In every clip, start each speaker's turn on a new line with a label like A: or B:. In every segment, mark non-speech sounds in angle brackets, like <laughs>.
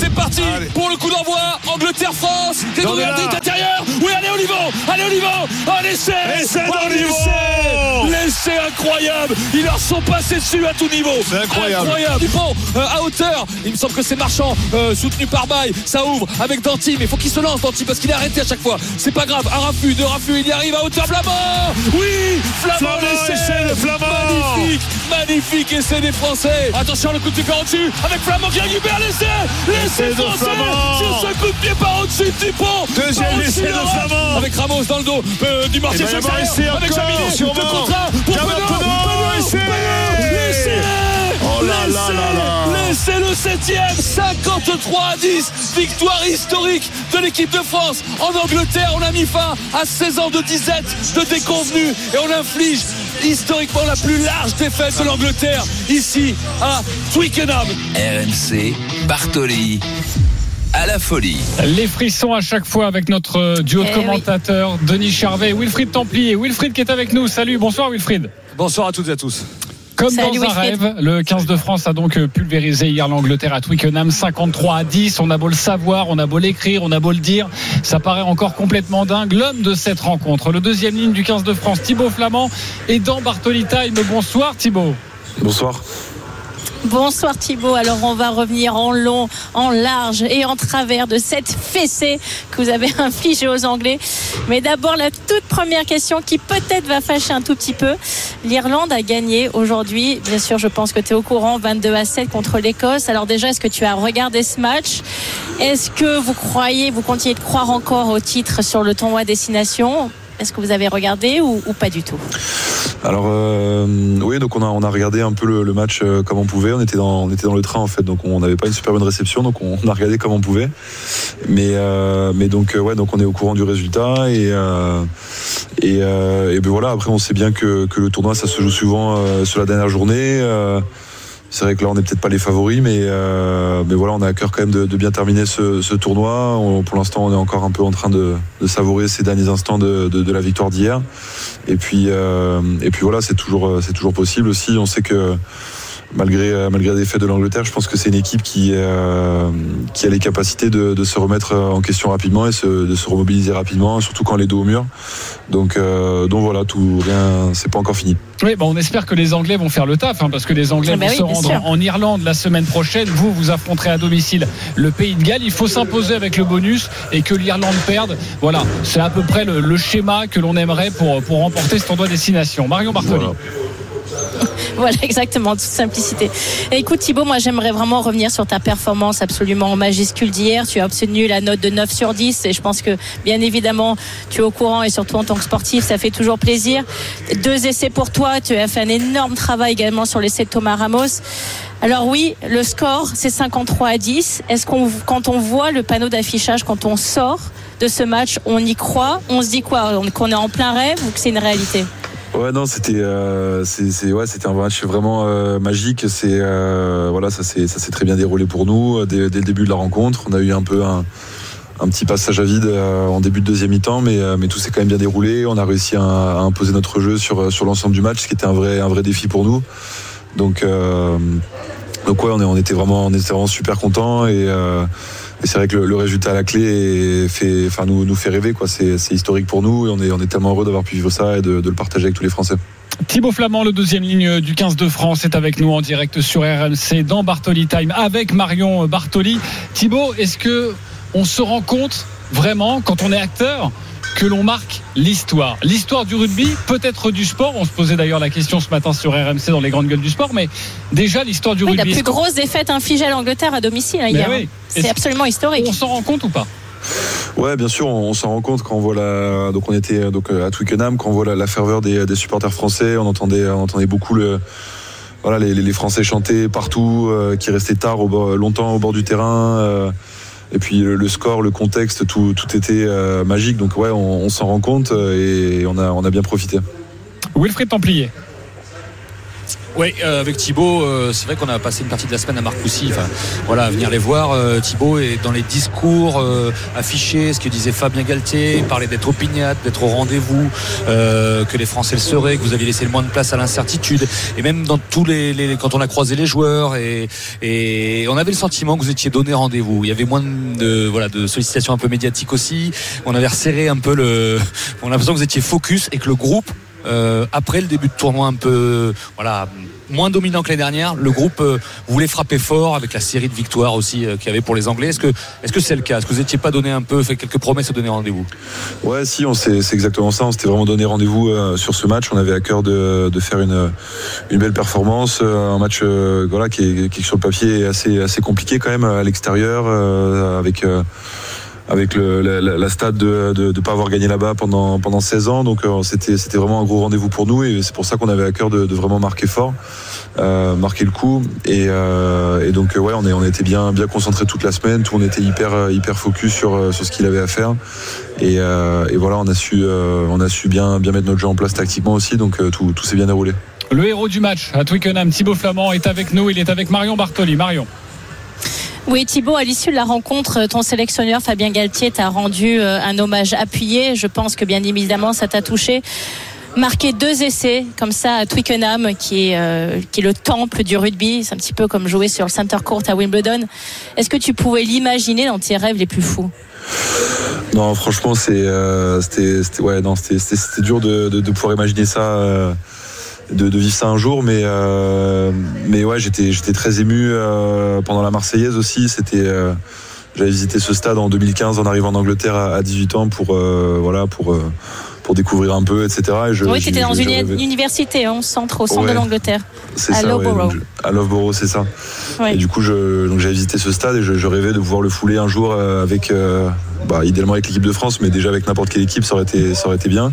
A: C'est parti pour le coup d'envoi. Angleterre-France. C'est
B: Dans
A: intérieur. Oui, allez Olivo. Allez Olivo. Un essai.
B: Essai
A: Oh,
B: d'Olivo.
A: l'essai. L'essai incroyable. Ils leur sont passés dessus à tout niveau.
B: C'est incroyable.
A: Incroyable. Dupont euh, à hauteur. Il me semble que c'est Marchand euh, soutenu par Baye. Ça ouvre avec Danti. Mais il faut qu'il se lance Danti parce qu'il est arrêté à chaque fois. C'est pas grave. Un raffut, deux raffus. Il y arrive à hauteur. Flamand. Oui. Flamand. L'essai.
B: de Flamand.
A: Magnifique. Magnifique essai des Français. Attention le coup de pied par au-dessus. Avec Flamand qui récupère l'essai. L'essai
B: Essai de
A: français. Sur ce coup de pied par au-dessus de Dupont.
B: Deuxième essai de. Flamand.
A: Avec Ramos dans le dos euh, du Marseille.
B: Y avoir essai
A: avec
B: sûrement.
A: Le contrat pour Penaud.
B: Penaud, essai. Oh là là là là.
A: L'essai le septième. 53 à 10. Victoire historique de l'équipe de France. En Angleterre, on a mis fin à 16 ans de disette, de déconvenue. Et on inflige historiquement la plus large défaite de l'Angleterre ici à Twickenham.
C: RMC. Bartoli. À la folie.
D: Les frissons à chaque fois avec notre euh, duo de
E: Eh
D: commentateurs, Denis Charvet, Wilfried Templier. Wilfried qui est avec nous. Salut, bonsoir Wilfried.
A: Bonsoir à toutes et à tous.
D: Comme
E: Salut,
D: dans un
E: Wilfried.
D: rêve, le 15 de France a donc euh, pulvérisé hier l'Angleterre à Twickenham 53 à 10. On a beau le savoir, on a beau l'écrire, on a beau le dire, ça paraît encore complètement dingue. L'homme de cette rencontre, le deuxième ligne du 15 de France, Thibaut Flamand, est dans Bartoli Time. Bonsoir Thibaut.
F: Bonsoir.
E: Bonsoir Thibaut. Alors on va revenir en long, en large et en travers de cette fessée que vous avez <laughs> infligée aux Anglais. Mais d'abord la toute première question qui peut-être va fâcher un tout petit peu. L'Irlande a gagné aujourd'hui. Bien sûr, je pense que tu es au courant, 22 à 7 contre l'Écosse. Alors déjà, est-ce que tu as regardé ce match? Est-ce que vous croyez, vous continuez de croire encore au titre sur le tournoi destination? Est-ce que vous avez regardé ou, pas du tout
F: Alors euh, oui, donc on a regardé un peu le, match euh, comme on pouvait. On était dans on était dans le train en fait, donc on n'avait pas une super bonne réception, donc on, a regardé comme on pouvait. Mais euh, mais donc ouais, donc on est au courant du résultat et euh, et, et ben voilà. Après, on sait bien que que le tournoi ça se joue souvent sur la dernière journée. C'est vrai que là, on n'est peut-être pas les favoris, mais, euh, mais voilà, on a à cœur quand même de, bien terminer ce, tournoi. Pour l'instant, on est encore un peu en train de, savourer ces derniers instants de, la victoire d'hier. Et puis, euh, et puis voilà, c'est toujours, toujours possible aussi. On sait que malgré, euh, malgré les défaites de l'Angleterre, je pense que c'est une équipe qui, euh, qui a les capacités de, de se remettre en question rapidement et se, de se remobiliser rapidement, surtout quand est dos au mur. Donc, euh, donc voilà, tout rien, c'est pas encore fini.
D: Oui, bon, on espère que les Anglais vont faire le taf, hein, parce que les Anglais
E: Ah bah
D: vont
E: oui,
D: se rendre en Irlande la semaine prochaine. Vous, vous affronterez à domicile le Pays de Galles. Il faut s'imposer avec le bonus et que l'Irlande perde. Voilà, c'est à peu près le, le schéma que l'on aimerait pour, pour remporter ce tournoi destination. Marion Bartoli.
F: Voilà. <laughs>
E: Voilà, exactement, toute simplicité. Écoute Thibaut, moi j'aimerais vraiment revenir sur ta performance absolument majuscule d'hier. Tu as obtenu la note de 9 sur 10 et je pense que bien évidemment tu es au courant et surtout en tant que sportif, ça fait toujours plaisir. Deux essais pour toi, tu as fait un énorme travail également sur l'essai de Thomas Ramos. Alors oui, le score c'est 53 à 10. Est-ce qu'on quand on voit le panneau d'affichage quand on sort de ce match, on y croit, on se dit quoi? On- Qu'on est en plein rêve ou que c'est une réalité?
F: Ouais non c'était euh, c'est ouais c'était un match vraiment euh, magique. C'est euh, voilà ça s'est ça s'est très bien déroulé pour nous euh, dès, dès le début de la rencontre. On a eu un peu un un petit passage à vide euh, en début de deuxième mi-temps mais euh, mais tout s'est quand même bien déroulé. On a réussi à, à imposer notre jeu sur sur l'ensemble du match ce qui était un vrai un vrai défi pour nous. Donc donc ouais on est on était vraiment on était vraiment super contents et et c'est vrai que le, résultat à la clé fait, enfin nous, nous fait rêver. C'est, historique pour nous et on est, on est tellement heureux d'avoir pu vivre ça et de, de le partager avec tous les Français.
D: Thibaut Flamand, le deuxième ligne du 15 de France, est avec nous en direct sur RMC dans Bartoli Time avec Marion Bartoli. Thibaut, est-ce que on se rend compte vraiment quand on est acteur que l'on marque l'histoire L'histoire du rugby, peut-être du sport. On se posait d'ailleurs la question ce matin sur RMC dans les grandes gueules du sport, mais déjà l'histoire du
E: Oui, la
D: rugby.
E: plus
D: est-ce qu'on-
E: grosse défaite infligée à l'Angleterre à domicile hein,
D: Mais
E: hier.
D: oui.
E: C'est absolument historique.
D: On s'en rend compte ou pas?
F: Ouais, bien sûr, on, on s'en rend compte quand on voit la. Donc on était donc à Twickenham, quand on voit la, la ferveur des, des supporters français, on entendait, on entendait beaucoup le voilà, les, Français chantaient partout, euh, qui restaient tard, au bord- longtemps au bord du terrain. euh, et puis le, score, le contexte, tout, était euh, magique. Donc ouais, on, on s'en rend compte euh, et on a, on a bien profité.
D: Wilfried Templier.
A: Oui, euh, avec Thibaut, euh, c'est vrai qu'on a passé une partie de la semaine à Marcoussis. Enfin, voilà, à venir les voir. Euh, Thibaut est dans les discours euh, affichés, ce que disait Fabien Galtier, il parlait d'être opiniâtre, d'être au rendez-vous, euh, que les Français le seraient, que vous aviez laissé le moins de place à l'incertitude. Et même dans tous les, les- quand on a croisé les joueurs, et, et on avait le sentiment que vous étiez donné rendez-vous. Il y avait moins de, voilà, de sollicitations un peu médiatiques aussi. On avait resserré un peu le. <laughs> On a l'impression que vous étiez focus et que le groupe euh, après le début de tournoi un peu voilà moins dominant que l'année dernière, le groupe euh, voulait frapper fort avec la série de victoires aussi euh, qu'il y avait pour les Anglais. Est-ce que est-ce que c'est le cas? Est-ce que vous n'étiez pas donné un peu fait quelques promesses et donné rendez-vous?
F: Ouais, si, on c'est exactement ça. On s'était vraiment donné rendez-vous sur ce match. On avait à cœur de, de faire une, une belle performance. un match voilà, qui, est, qui sur le papier assez, assez compliqué quand même à l'extérieur, avec. Avec la, stade de ne pas avoir gagné là-bas pendant, pendant 16 ans. Donc euh, c'était vraiment un gros rendez-vous pour nous et c'est pour ça qu'on avait à cœur de, vraiment marquer fort, euh, marquer le coup. Et, euh, donc ouais, on, était bien, bien concentrés toute la semaine, tout on était hyper, hyper focus sur, sur ce qu'il avait à faire. Et, voilà, on a su, on a su bien, bien mettre notre jeu en place tactiquement aussi, donc tout, tout s'est bien déroulé.
D: Le héros du match à Twickenham, Thibaut Flamand, est avec nous. Il est avec Marion Bartoli. Marion.
E: Oui, Thibaut, à l'issue de la rencontre, ton sélectionneur Fabien Galtier t'a rendu euh, un hommage appuyé. Je pense que bien évidemment, ça t'a touché. Marquer deux essais comme ça à Twickenham, qui est, euh, qui est le temple du rugby, c'est un petit peu comme jouer sur le center court à Wimbledon. Est-ce que tu pouvais l'imaginer dans tes rêves les plus fous?
F: Non, franchement, c'est, euh, c'était, ouais, dur de, de, pouvoir imaginer ça, euh, de, de vivre ça un jour, mais, euh, mais ouais, j'étais, j'étais très ému euh, pendant la Marseillaise aussi. C'était, euh, j'avais visité ce stade en 2015 en arrivant en Angleterre à, à 18 ans pour, euh, voilà, pour, euh, pour découvrir un peu, etc. Et je,
E: Oui, tu étais dans une université, hein, au centre, au centre
F: Ouais.
E: de l'Angleterre.
F: c'est
E: à
F: ça, ouais, je- à Loughborough, c'est ça.
E: Ouais.
F: Et du coup, je, donc j'avais visité ce stade et je, je rêvais de pouvoir le fouler un jour euh, avec, euh, bah, idéalement avec l'équipe de France, mais déjà avec n'importe quelle équipe, ça aurait été, ça aurait été bien.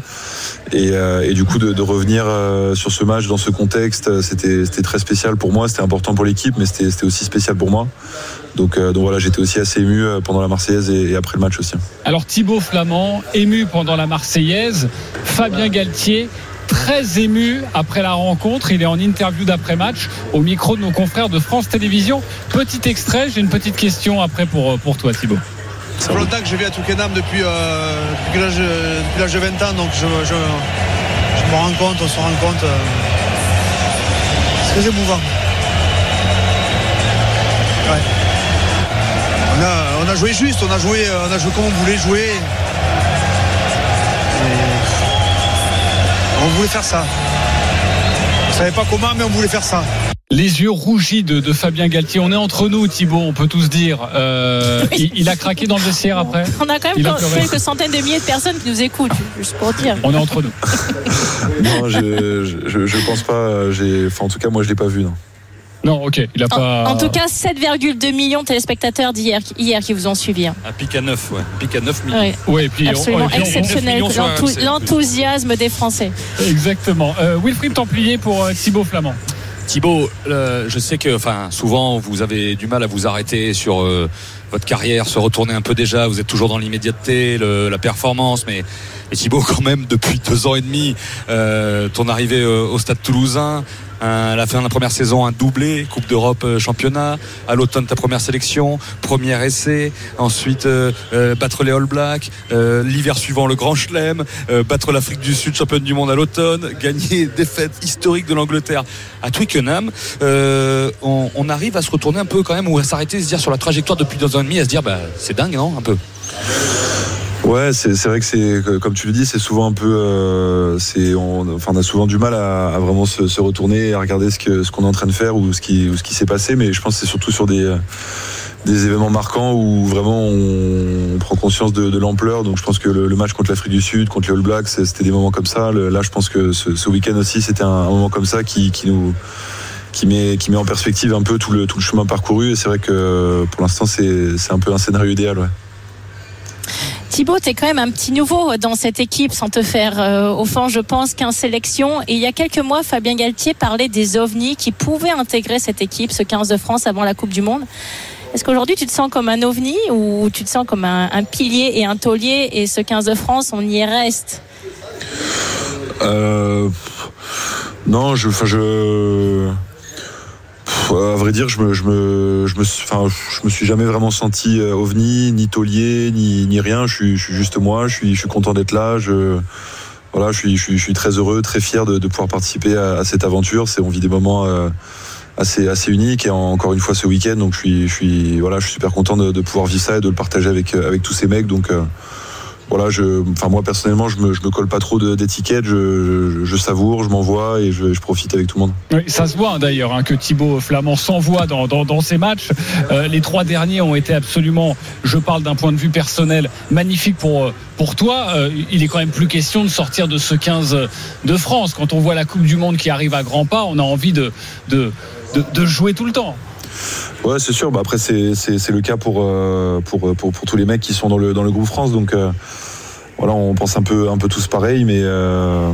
F: Et, euh, du coup, de, revenir euh, sur ce match dans ce contexte, euh, c'était, très spécial pour moi. C'était important pour l'équipe, mais c'était, aussi spécial pour moi. Donc, voilà, j'étais aussi assez ému pendant la Marseillaise et, et après le match aussi.
D: Alors Thibaut Flamand, ému pendant la Marseillaise. Fabien Galtier, très ému après la rencontre. Il est en interview d'après-match au micro de nos confrères de France Télévisions. Petit extrait, j'ai une petite question après pour, pour toi Thibaut.
G: Ça fait longtemps que je vis à Twickenham depuis, euh, depuis l'âge de 20 ans, donc je, je, je me rends compte, on se rend compte. euh, c'est très émouvant. Ouais. On a, on a joué juste, on a joué, euh, on a joué comme on voulait jouer. Et on voulait faire ça. On savait pas comment, mais on voulait faire ça.
D: Les yeux rougis de, de Fabien Galtier. On est entre nous, Thibaut, on peut tous dire. Euh, il, il a craqué dans le vestiaire après?
E: On a quand même quelques centaines de milliers de personnes qui nous écoutent, juste pour dire.
D: On est entre nous. <laughs>
F: Non, je, je, je pense pas. J'ai, enfin, en tout cas, moi, je l'ai pas vu. Non.
D: Non, ok, il a
E: En,
D: pas.
E: en tout cas, 7,2 millions de téléspectateurs d'hier hier qui vous ont suivi. hein.
A: Un pic à 9, ouais. Pic à 9 millions.
E: Ouais,
D: Ouais, et puis on-
E: absolument
D: on-
E: exceptionnel. L'enthousiasme des Français.
D: Exactement. Euh, Wilfried Templier pour euh, Thibaut Flamand.
A: Thibaut, euh, je sais que enfin souvent vous avez du mal à vous arrêter sur euh, votre carrière, se retourner un peu déjà. Vous êtes toujours dans l'immédiateté, la performance, mais et Thibaut <laughs> quand même depuis deux ans et demi, euh, ton arrivée au Stade Toulousain. Un- la fin de la première saison, un doublé, Coupe d'Europe, euh, championnat. À l'automne, ta première sélection, premier essai. Ensuite, euh, euh, battre les All Blacks. L'hiver suivant, le Grand Chelem. Battre l'Afrique du Sud, championne du monde à l'automne. Gagner défaite historique de l'Angleterre à Twickenham. On, on arrive à se retourner un peu quand même ou à s'arrêter, se dire sur la trajectoire depuis deux ans et demi, à se dire bah, c'est dingue, non Un peu.
F: Ouais, c'est vrai que c'est comme tu le dis, c'est souvent un peu, euh, c'est on, enfin on a souvent du mal à, vraiment se, retourner et à regarder ce qu'on est en train de faire ou ce qui s'est passé, mais je pense que c'est surtout sur des événements marquants où vraiment on, prend conscience de, l'ampleur. Donc je pense que le, match contre l'Afrique du Sud, contre les All Blacks, c'était des moments comme ça. Là, je pense que ce, week-end aussi, c'était un, moment comme ça qui, met en perspective un peu tout le chemin parcouru. Et c'est vrai que pour l'instant, c'est un peu un scénario idéal.
E: Thibaut, tu es quand même un petit nouveau dans cette équipe, sans te faire euh, offense, je pense, qu'un sélection. Et il y a quelques mois, Fabien Galtier parlait des ovnis qui pouvaient intégrer cette équipe, ce 15 de France, avant la Coupe du Monde. Est-ce qu'aujourd'hui tu te sens comme un ovni ou tu te sens comme un, pilier et un taulier et ce 15 de France, on y reste?
F: Euh, non, je, je, à vrai dire, je me, je me, je me, enfin, je me suis jamais vraiment senti euh, ovni, ni taulier, ni, ni rien. Je suis, je suis juste moi. Je suis, je suis content d'être là. Je, voilà, je suis, je suis, je suis très heureux, très fier de, de pouvoir participer à, à cette aventure. C'est, on vit des moments euh, assez, assez uniques et encore une fois ce week-end. Donc, je suis, je suis, voilà, je suis super content de, de pouvoir vivre ça et de le partager avec, avec tous ces mecs. Donc, euh, voilà, enfin moi personnellement, je me, je me colle pas trop d'étiquettes. Je, savoure, je m'envoie et je, profite avec tout le monde.
D: Ça se voit hein, d'ailleurs hein, que Thibaut Flamand s'envoie dans, dans, ces matchs. Euh, les trois derniers ont été absolument, je parle d'un point de vue personnel, magnifiques pour, euh, pour toi. Euh, il est quand même plus question de sortir de ce 15 de France. Quand on voit la Coupe du Monde qui arrive à grands pas, on a envie de, de, de jouer tout le temps.
F: Ouais, c'est sûr. Bah après, c'est le cas pour, euh, pour, pour, pour tous les mecs qui sont dans le, dans le groupe France. Donc euh, voilà, on pense un peu, un peu tous pareil. Mais, euh,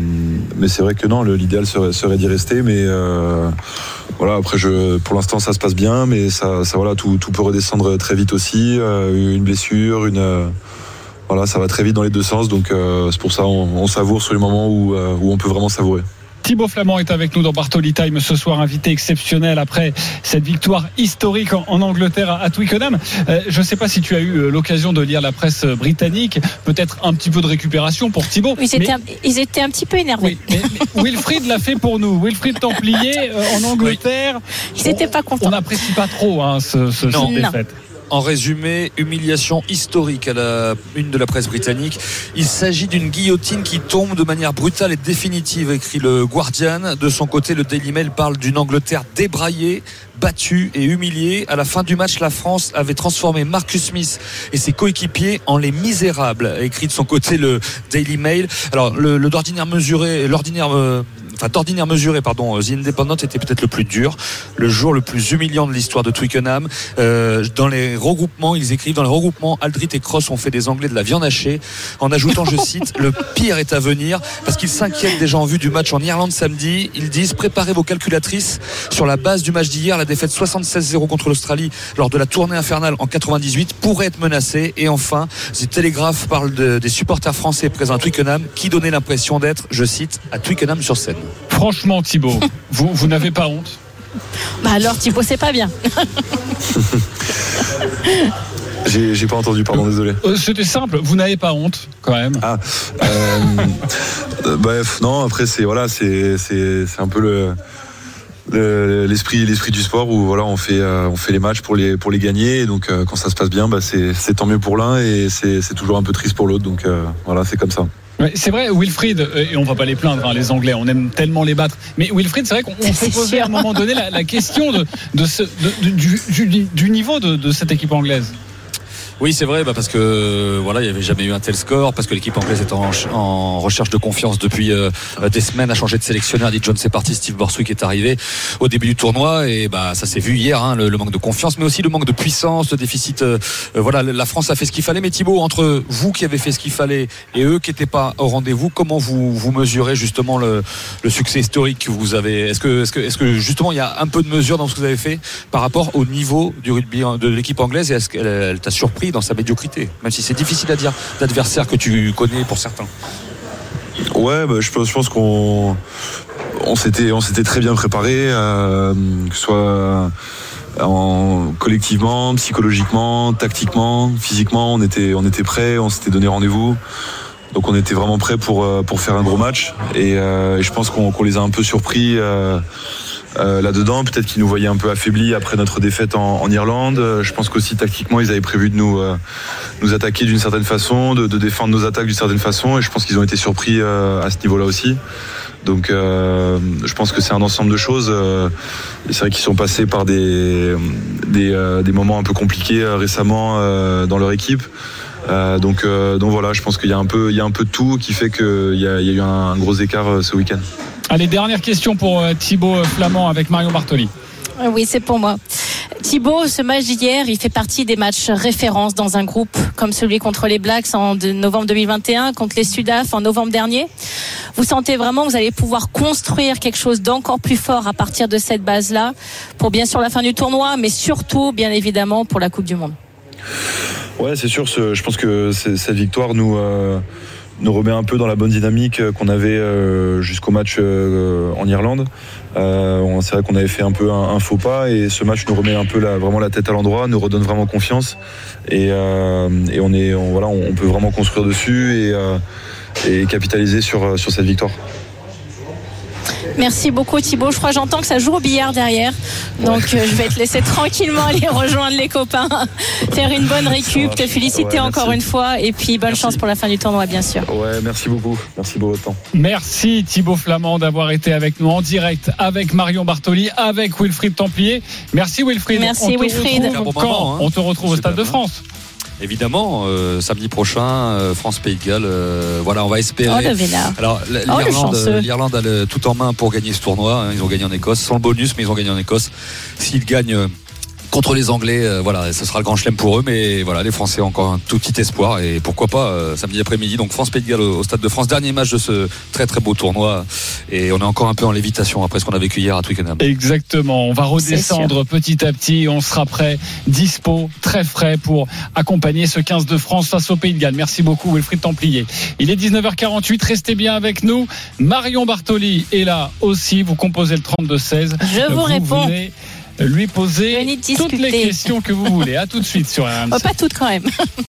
F: mais c'est vrai que non, l'idéal serait, d'y rester. Mais euh, voilà, après, je, pour l'instant, ça se passe bien. Mais ça, voilà, tout, tout peut redescendre très vite aussi. Euh, une blessure, une. euh, voilà, ça va très vite dans les deux sens. Donc euh, c'est pour ça on, on savoure sur les moments où, euh, où on peut vraiment savourer.
D: Thibaut Flamand est avec nous dans Bartoli Time ce soir, invité exceptionnel après cette victoire historique en, en Angleterre à, à Twickenham. Euh, je ne sais pas si tu as eu euh, l'occasion de lire la presse britannique, peut-être un petit peu de récupération pour Thibaut.
E: ils étaient,
D: mais-
E: un, ils étaient un petit peu énervés.
D: Oui, mais, mais Wilfried l'a fait pour nous. Wilfried Templier euh, en Angleterre.
E: Ils n'étaient pas
D: On
E: contents.
D: n'apprécie pas trop hein, ce, ce
A: Non.
D: cette
E: Non.
A: En résumé, humiliation historique à la une de la presse britannique. Il s'agit d'une guillotine qui tombe de manière brutale et définitive, écrit le Guardian. De son côté, le Daily Mail parle d'une Angleterre débraillée, battue et humiliée. À la fin du match, la France avait transformé Marcus Smith et ses coéquipiers en les misérables, écrit de son côté le Daily Mail. Alors, d'ordinaire mesuré, l'ordinaire, euh, enfin d'ordinaire mesuré, pardon, euh, The Independent était peut-être le plus dur, le jour le plus humiliant de l'histoire de Twickenham. Euh, dans les regroupements, ils écrivent dans les regroupements, Aldrit et Cross ont fait des Anglais de la viande hachée, en ajoutant, je cite, le pire est à venir, parce qu'ils s'inquiètent déjà en vue du match en Irlande samedi. Ils disent préparez vos calculatrices sur la base du match d'hier, la défaite 76-0 contre l'Australie lors de la tournée infernale en 98 pourrait être menacée. Et enfin, The Telegraph parle de- des supporters français présents à Twickenham qui donnaient l'impression d'être, je cite, à Twickenham sur scène.
D: Franchement, Thibaut, <laughs> vous, vous n'avez pas honte
E: Bah alors Thibaut, c'est pas bien. <laughs>
F: J'ai j'ai pas entendu, pardon, désolé.
D: Euh, C'était simple, vous n'avez pas honte quand même.
F: Ah, euh, <laughs> euh, bref, non. Après, c'est voilà, c'est c'est c'est un peu le le- l'esprit l'esprit du sport où voilà, on fait euh, on fait les matchs pour les pour les gagner. Et donc euh, quand ça se passe bien, bah c'est c'est tant mieux pour l'un et c'est c'est toujours un peu triste pour l'autre. Donc euh, voilà, c'est comme ça.
D: Ouais, c'est vrai, Wilfried, euh, et on va pas les plaindre, hein, les Anglais, on aime tellement les battre. Mais Wilfried, c'est vrai qu'on on s'est posé à un moment donné la, la question de, de ce, de- de- du, du- du niveau de, de cette équipe anglaise.
A: Oui, c'est vrai, bah, parce que voilà, il n'y avait jamais eu un tel score, parce que l'équipe anglaise est en, recherche de confiance depuis euh, des semaines, a changé de sélectionneur. Dit John, c'est parti. Steve Borswick est arrivé au début du tournoi, et bah ça s'est vu hier, hein, le, manque de confiance, mais aussi le manque de puissance, le déficit. euh, euh, voilà, la France a fait ce qu'il fallait, mais Thibaut, entre vous qui avez fait ce qu'il fallait et eux qui n'étaient pas au rendez-vous, comment vous vous mesurez justement le, le succès historique que vous avez? Est-ce que, est-ce que, est-ce que justement il y a un peu de mesure dans ce que vous avez fait par rapport au niveau du rugby de l'équipe anglaise et est-ce qu'elle elle t'a surpris? Dans sa médiocrité, même si c'est difficile à dire d'adversaires que tu connais pour certains.
F: Ouais, bah, je pense, qu'on on s'était on s'était très bien préparé, euh, que ce soit en, collectivement, psychologiquement, tactiquement, physiquement, on était on était prêts, on s'était donné rendez-vous. Donc on était vraiment prêts pour euh, pour faire un gros match et, euh, je pense qu'on les a un peu surpris. Euh, là-dedans, peut-être qu'ils nous voyaient un peu affaiblis après notre défaite en, Irlande. Euh, Je pense qu'aussi tactiquement, ils avaient prévu de nous euh, nous attaquer d'une certaine façon, de, défendre nos attaques d'une certaine façon, et je pense qu'ils ont été surpris à ce niveau-là aussi. Donc, je pense que c'est un ensemble de choses. c'est vrai qu'ils sont passés par des des, moments un peu compliqués récemment dans leur équipe. Donc, donc voilà, je pense qu'il y a un peu il y a un peu de tout qui fait qu'il y a, eu un, gros écart ce week-end.
D: Allez, dernière question pour euh, Thibaut Flamand avec Marion Bartoli.
E: Euh, Oui, c'est pour moi. Thibaut, ce match d'hier, il fait partie des matchs références dans un groupe comme celui contre les Blacks en novembre 2021, contre les Sudaf en novembre dernier. Vous sentez vraiment que vous allez pouvoir construire quelque chose d'encore plus fort à partir de cette base-là pour bien sûr la fin du tournoi, mais surtout, bien évidemment, pour la Coupe du Monde.
F: Ouais, c'est sûr. ce- Je pense que cette victoire nous euh, nous remet un peu dans la bonne dynamique euh, qu'on avait euh, jusqu'au match euh, en Irlande. C'est vrai qu'on avait fait un peu un, faux pas et ce match nous remet un peu la, vraiment la tête à l'endroit, nous redonne vraiment confiance et, on peut vraiment construire dessus et, capitaliser sur cette victoire.
E: Merci beaucoup Thibaut. Je crois que j'entends que ça joue au billard derrière. Donc euh, je vais te laisser tranquillement aller <laughs> rejoindre les copains, <laughs> faire une bonne récup, te féliciter
F: Ouais,
E: encore une fois et puis bonne chance pour la fin du tournoi bien sûr.
F: Ouais, merci beaucoup. Merci pour votre temps.
D: Merci Thibaut Flamand d'avoir été avec nous en direct avec Marion Bartoli, avec Wilfried Templier. Merci Wilfried.
E: Merci,
D: On te
E: Wilfried.
D: retrouve
A: Un bon
D: quand
A: moment, hein.
D: On te retrouve au Stade de
A: bien.
D: France.
A: Évidemment, euh, samedi prochain, euh, France-Pays de Galles. euh, voilà, on va
E: Oh
A: espérer.
E: le vénard.
A: Alors
E: Oh,
A: euh, l'Irlande a le tout en main pour gagner ce tournoi. hein. Ils ont gagné en Écosse, sans le bonus, mais ils ont gagné en Écosse. S'ils gagnent contre les Anglais, euh, voilà, ce sera le grand chelem pour eux. Mais voilà, les Français ont encore un tout petit espoir et pourquoi pas euh, samedi après-midi. Donc France Pays de Galles au, au Stade de France, dernier match de ce très très beau tournoi. Et on est encore un peu en lévitation après ce qu'on a vécu hier à Twickenham.
D: Exactement. On va redescendre petit à petit. On sera prêt, dispo, très frais pour accompagner ce 15 de France face au Pays de Galles. Merci beaucoup, Wilfried Templier. Il est 19h48. Restez bien avec nous. Marion Bartoli est là aussi. Vous composez le 32-16.
E: Je vous réponds.
D: venez lui poser toutes les questions que vous voulez. À tout de suite sur RMC.
E: Oh, pas toutes quand même.